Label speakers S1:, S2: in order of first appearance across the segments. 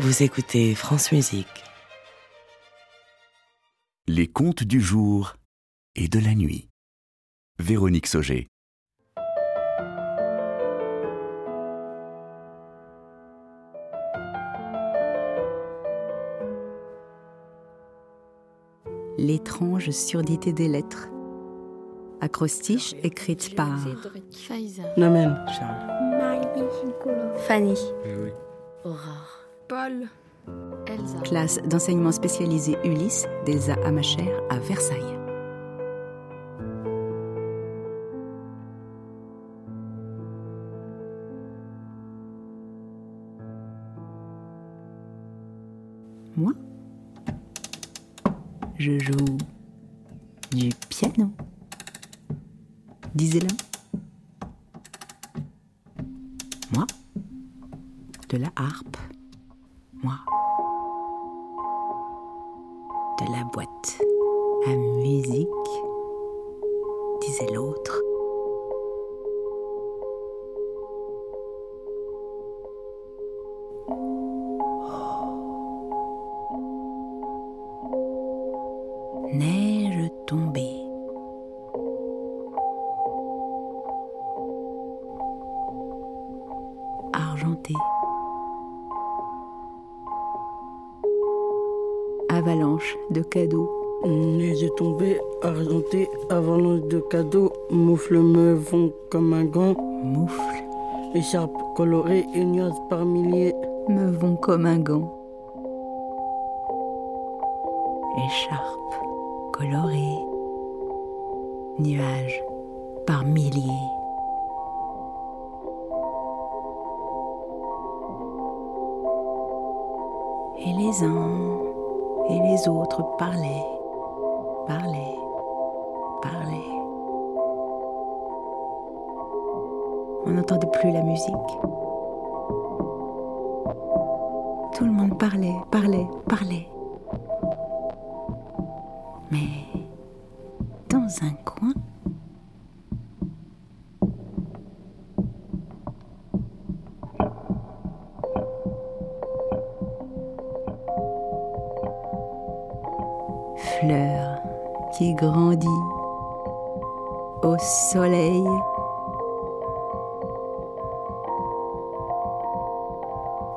S1: Vous écoutez France Musique.
S2: Les contes du jour et de la nuit. Véronique Sauger.
S3: L'étrange surdité des lettres. Acrostiche écrite par
S4: Namen.
S5: Fanny.
S6: Aurore.
S5: Paul.
S6: Elsa.
S3: classe d'enseignement spécialisé Ulysse d'Elsa Amacher à Versailles. Moi, je joue du piano. Disez-le. Moi, de la harpe. Moi, de la boîte à musique, disait l'autre. Neige tombée. Avalanche de cadeaux.
S4: Neige est tombée, argentée, avalanche de cadeaux, moufles me vont comme un gant,
S3: Moufles
S4: écharpe colorée et nuages par milliers.
S3: me vont comme un gant. Écharpe colorée, nuages par milliers. Et les uns et les autres parlaient, parlaient, parlaient. On n'entendait plus la musique. Tout le monde parlait, parlait, parlait. Mais dans un coin, fleur qui grandit au soleil.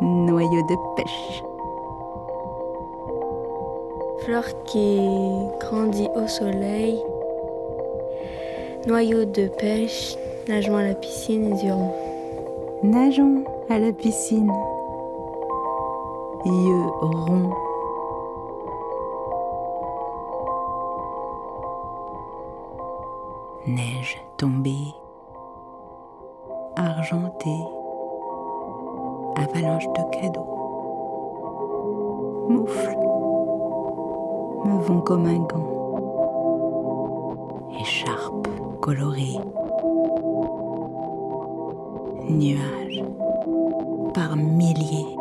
S3: Noyau de pêche.
S5: Fleur qui grandit au soleil. Noyau de pêche. Nageons à la piscine dirons.
S3: Nageons à la piscine. Yeux ronds. Neige tombée. Argentée. Avalanche de cadeaux. Moufles me vont comme un gant. Écharpe colorée. Nuages par milliers.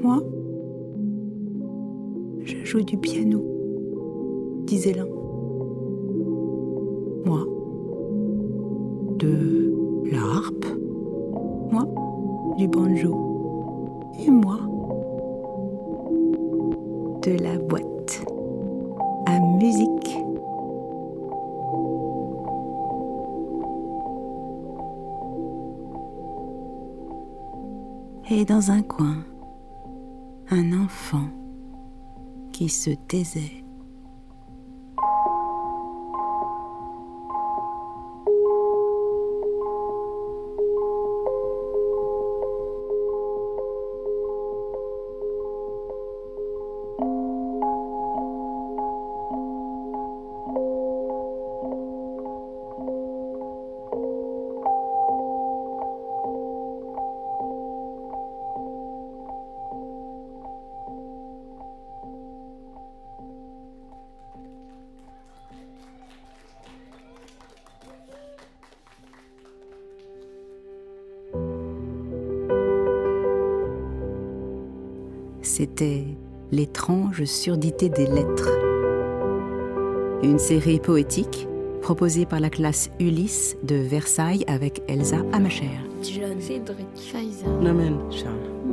S3: Moi, je joue du piano, disait l'un. Moi, de la harpe. Moi, du banjo. Et moi, de la boîte à musique. Et dans un coin, un enfant qui se taisait. C'était L'étrange surdité des lettres. Une série poétique proposé par la classe Ulysse de Versailles avec Elsa Amacher.
S5: John.
S6: Cédric. Faiza.
S4: Namen.
S1: Charles.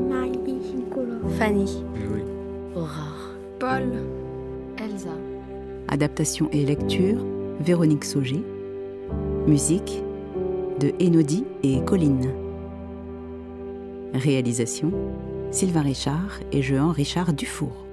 S5: Marie. Nicolas. Fanny.
S1: Louis.
S6: Aurore.
S5: Paul.
S6: Elsa.
S3: Adaptation et lecture Véronique Sauger. Musique de Enodi et Colline. Réalisation Sylvain Richard et Jean Richard Dufour.